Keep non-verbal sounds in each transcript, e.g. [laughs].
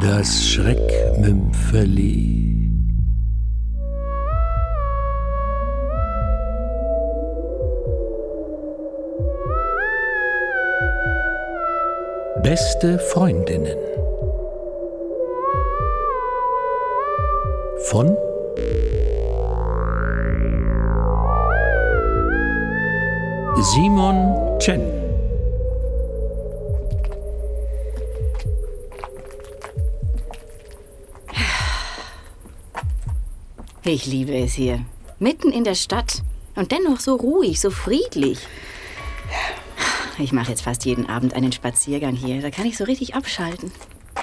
Das Schreckmümpfeli. Beste Freundinnen von Simon Chen Ich liebe es hier. Mitten in der Stadt. Und dennoch so ruhig, so friedlich. Ich mache jetzt fast jeden Abend einen Spaziergang hier. Da kann ich so richtig abschalten.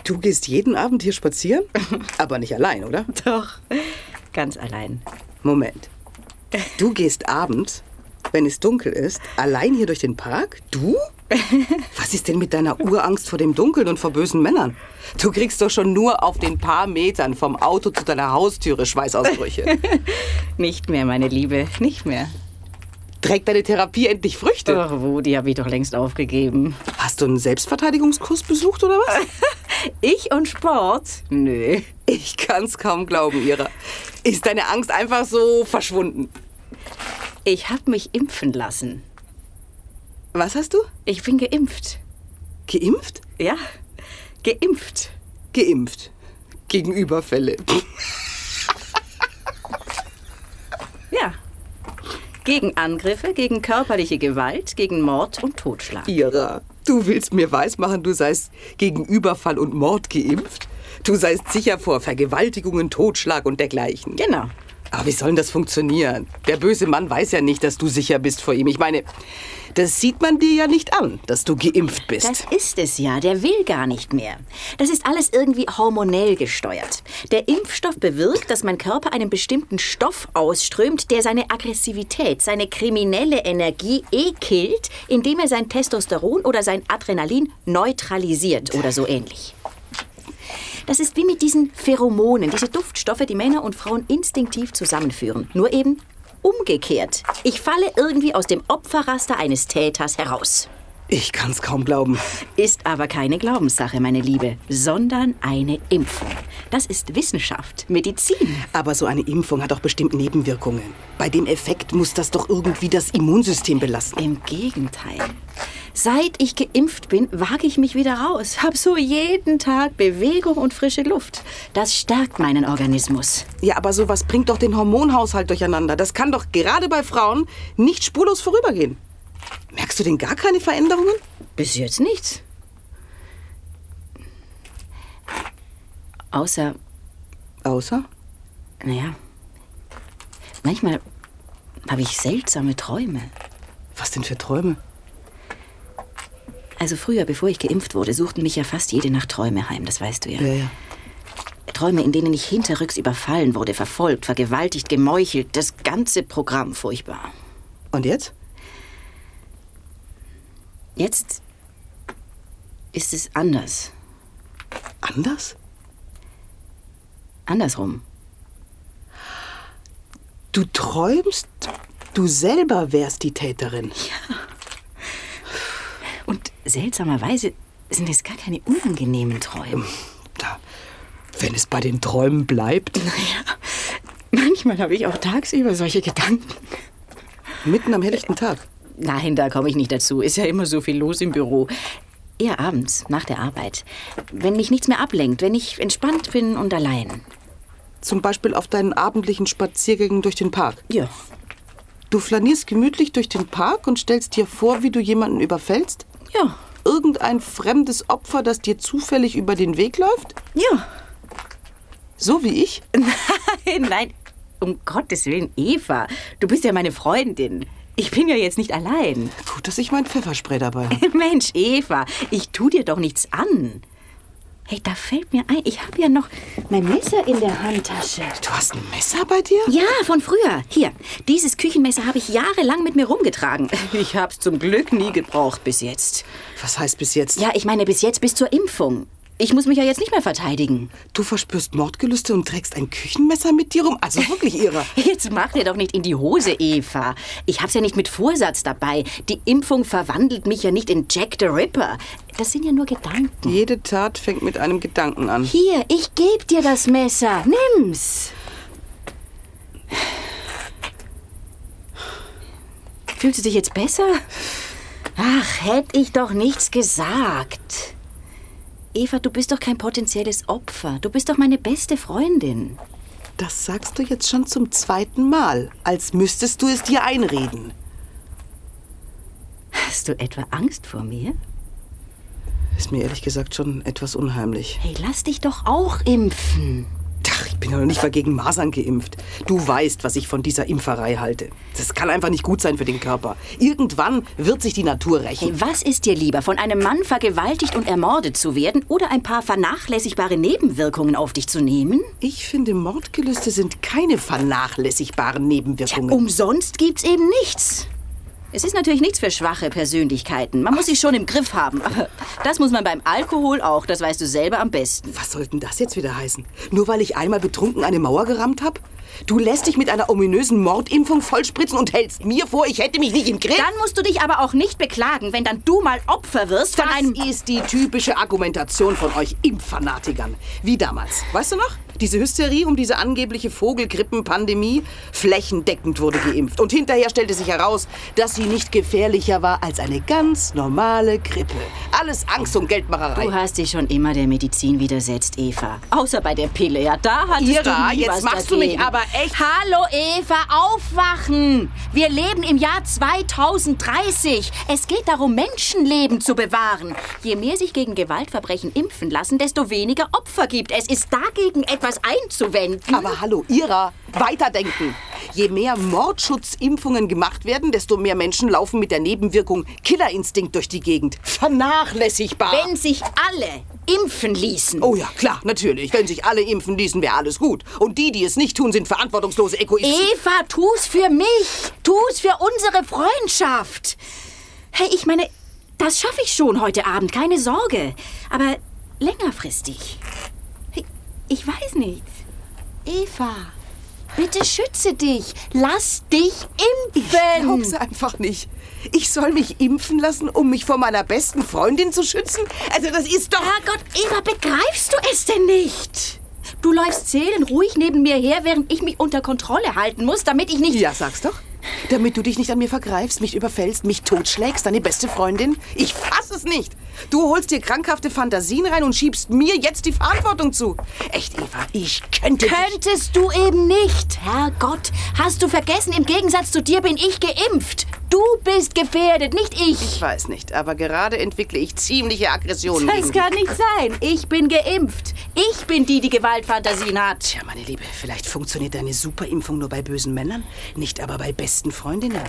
Du gehst jeden Abend hier spazieren? [laughs] Aber nicht allein, oder? Doch. Ganz allein. Moment. Du gehst abends, wenn es dunkel ist, allein hier durch den Park? Du? [laughs] Was ist denn mit deiner Urangst vor dem Dunkeln und vor bösen Männern? Du kriegst doch schon nur auf den paar Metern vom Auto zu deiner Haustüre Schweißausbrüche. [laughs] Nicht mehr, meine Liebe. Nicht mehr. Trägt deine Therapie endlich Früchte? Ach, wo, die habe ich doch längst aufgegeben. Hast du einen Selbstverteidigungskurs besucht oder was? [laughs] Ich und Sport? Nö. Ich kann's kaum glauben, Ira. Ist deine Angst einfach so verschwunden? Ich habe mich impfen lassen. Was hast du? Ich bin geimpft. Geimpft? Ja, geimpft. Geimpft. Gegen Überfälle. Ja. Gegen Angriffe, gegen körperliche Gewalt, gegen Mord und Totschlag. Ira, du willst mir weismachen, du seist gegen Überfall und Mord geimpft? Du seist sicher vor Vergewaltigungen, Totschlag und dergleichen. Genau. Aber wie soll denn das funktionieren? Der böse Mann weiß ja nicht, dass du sicher bist vor ihm. Ich meine, das sieht man dir ja nicht an, dass du geimpft bist. Das ist es ja. Der will gar nicht mehr. Das ist alles irgendwie hormonell gesteuert. Der Impfstoff bewirkt, dass mein Körper einen bestimmten Stoff ausströmt, der seine Aggressivität, seine kriminelle Energie eh killt, indem er sein Testosteron oder sein Adrenalin neutralisiert oder so ähnlich. Das ist wie mit diesen Pheromonen, diese Duftstoffe, die Männer und Frauen instinktiv zusammenführen. Nur eben umgekehrt. Ich falle irgendwie aus dem Opferraster eines Täters heraus. Ich kann's kaum glauben. Ist aber keine Glaubenssache, meine Liebe, sondern eine Impfung. Das ist Wissenschaft, Medizin. Aber so eine Impfung hat doch bestimmt Nebenwirkungen. Bei dem Effekt muss das doch irgendwie das Immunsystem belasten. Im Gegenteil. Seit ich geimpft bin, wage ich mich wieder raus. Hab so jeden Tag Bewegung und frische Luft. Das stärkt meinen Organismus. Ja, aber sowas bringt doch den Hormonhaushalt durcheinander. Das kann doch gerade bei Frauen nicht spurlos vorübergehen. Merkst du denn gar keine Veränderungen? Bis jetzt nichts. Außer, Außer? naja, manchmal habe ich seltsame Träume. Was denn für Träume? Also früher, bevor ich geimpft wurde, suchten mich ja fast jede Nacht Träume heim, das weißt du ja. Ja, ja. Träume, in denen ich hinterrücks überfallen wurde, verfolgt, vergewaltigt, gemeuchelt. Das ganze Programm furchtbar. Und jetzt? Jetzt ist es anders. Anders? Andersrum. Du träumst, du selber wärst die Täterin. Und seltsamerweise sind es gar keine unangenehmen Träume. Da, wenn es bei den Träumen bleibt. Manchmal habe ich auch tagsüber solche Gedanken. Mitten am helllichten Tag. Nein, da komme ich nicht dazu. Ist ja immer so viel los im Büro. Eher abends, nach der Arbeit. Wenn mich nichts mehr ablenkt, wenn ich entspannt bin und allein. Zum Beispiel auf deinen abendlichen Spaziergängen durch den Park. Ja. Du flanierst gemütlich durch den Park und stellst dir vor, wie du jemanden überfällst? Ja. Irgendein fremdes Opfer, das dir zufällig über den Weg läuft? Ja. So wie ich? [laughs] Nein, nein. Um Gottes Willen, Eva. Du bist ja meine Freundin. Ich bin ja jetzt nicht allein. Gut, dass ich mein Pfefferspray dabei habe. [laughs] Mensch, Eva, ich tu dir doch nichts an. Hey, da fällt mir ein, ich habe ja noch mein Messer in der Handtasche. Du hast ein Messer bei dir? Ja, von früher. Hier, dieses Küchenmesser habe ich jahrelang mit mir rumgetragen. [laughs] Ich habe es zum Glück nie gebraucht bis jetzt. Was heißt bis jetzt? Ja, ich meine bis jetzt bis zur Impfung. Ich muss mich ja jetzt nicht mehr verteidigen. Du verspürst Mordgelüste und trägst ein Küchenmesser mit dir rum? Also wirklich irre. [laughs] Jetzt mach dir doch nicht in die Hose, Eva. Ich hab's ja nicht mit Vorsatz dabei. Die Impfung verwandelt mich ja nicht in Jack the Ripper. Das sind ja nur Gedanken. Jede Tat fängt mit einem Gedanken an. Hier, ich geb dir das Messer. Nimm's. Fühlst du dich jetzt besser? Ach, hätte ich doch nichts gesagt. Eva, du bist doch kein potenzielles Opfer. Du bist doch meine beste Freundin. Das sagst du jetzt schon zum zweiten Mal, als müsstest du es dir einreden. Hast du etwa Angst vor mir? Ist mir ehrlich gesagt schon etwas unheimlich. Hey, lass dich doch auch impfen. Ach, ich bin ja noch nicht mal gegen Masern geimpft. Du weißt, was ich von dieser Impferei halte. Das kann einfach nicht gut sein für den Körper. Irgendwann wird sich die Natur rächen. Hey, was ist dir lieber, von einem Mann vergewaltigt und ermordet zu werden oder ein paar vernachlässigbare Nebenwirkungen auf dich zu nehmen? Ich finde, Mordgelüste sind keine vernachlässigbaren Nebenwirkungen. Tja, umsonst gibt's eben nichts. Es ist natürlich nichts für schwache Persönlichkeiten. Man muss sich schon im Griff haben. Aber das muss man beim Alkohol auch. Das weißt du selber am besten. Was soll denn das jetzt wieder heißen? Nur weil ich einmal betrunken eine Mauer gerammt habe? Du lässt dich mit einer ominösen Mordimpfung vollspritzen und hältst mir vor, ich hätte mich nicht im Griff? Dann musst du dich aber auch nicht beklagen, wenn dann du mal Opfer wirst von das einem... ist die typische Argumentation von euch Impffanatikern. Wie damals. Weißt du noch? Diese Hysterie um diese angebliche Vogelgrippenpandemie. Flächendeckend wurde geimpft. Und hinterher stellte sich heraus, dass sie nicht gefährlicher war als eine ganz normale Grippe. Alles Angst und Geldmacherei. Du hast dich schon immer der Medizin widersetzt, Eva. Außer bei der Pille. Ja, da hattest Ira, du nie jetzt was machst du dagegen. mich aber echt... Hallo Eva, aufwachen! Wir leben im Jahr 2030. Es geht darum, Menschenleben zu bewahren. Je mehr sich gegen Gewaltverbrechen impfen lassen, desto weniger Opfer gibt es. Ist dagegen etwas einzuwenden? Aber hallo, Ira, weiterdenken. Je mehr Mordschutzimpfungen gemacht werden, desto mehr Menschen laufen mit der Nebenwirkung Killerinstinkt durch die Gegend. Vernachlässigbar. Wenn sich alle impfen ließen. oh ja, klar, natürlich. Wenn sich alle impfen ließen, wäre alles gut. Und die, die es nicht tun, sind verantwortungslose Egoisten. Eva, tu's für mich. Tu's für unsere Freundschaft. Hey, ich meine, das schaffe ich schon heute Abend, keine Sorge. Aber längerfristig. Ich weiß nicht. Eva, bitte schütze dich. Lass dich Ich glaub's impfen. einfach nicht. Ich soll mich impfen lassen, um mich vor meiner besten Freundin zu schützen? Also das ist doch... Herrgott, Eva, begreifst du es denn nicht? Du läufst seelenruhig neben mir her, während ich mich unter Kontrolle halten muss, damit ich nicht... Ja, sag's doch. Damit du dich nicht an mir vergreifst, mich überfällst, mich totschlägst, deine beste Freundin. Ich fass es nicht. Du holst dir krankhafte Fantasien rein und schiebst mir jetzt die Verantwortung zu. Echt, Eva, ich könnte. Könntest du eben nicht. Herrgott, hast du vergessen, im Gegensatz zu dir bin ich geimpft. Du bist gefährdet, nicht ich. Ich weiß nicht, aber gerade entwickle ich ziemliche Aggressionen Das gegen kann nicht sein. Ich bin geimpft. Ich bin die, die Gewaltfantasien hat. Tja, meine Liebe, vielleicht funktioniert deine Superimpfung nur bei bösen Männern, nicht aber bei besten Freundinnen.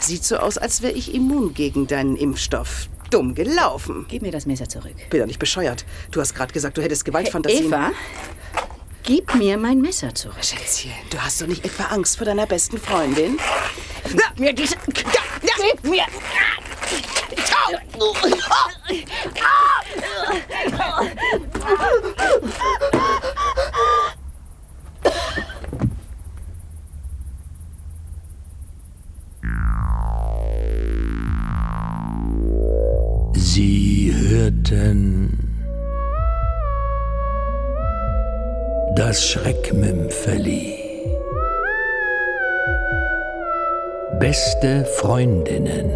Sieht so aus, als wäre ich immun gegen deinen Impfstoff. Dumm gelaufen. Gib mir das Messer zurück. Bin ja nicht bescheuert. Du hast gerade gesagt, du hättest Gewaltfantasien. Eva, gib mir mein Messer zurück. Schätzchen, du hast doch nicht etwa Angst vor deiner besten Freundin? Gib mir diese... Gib mir... Sie das Schreckmümpfeli. Beste Freundinnen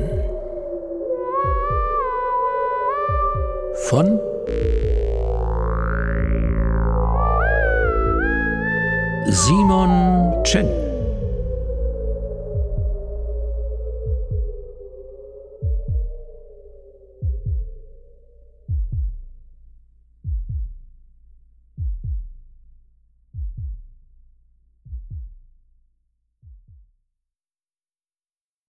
von Simon Chen.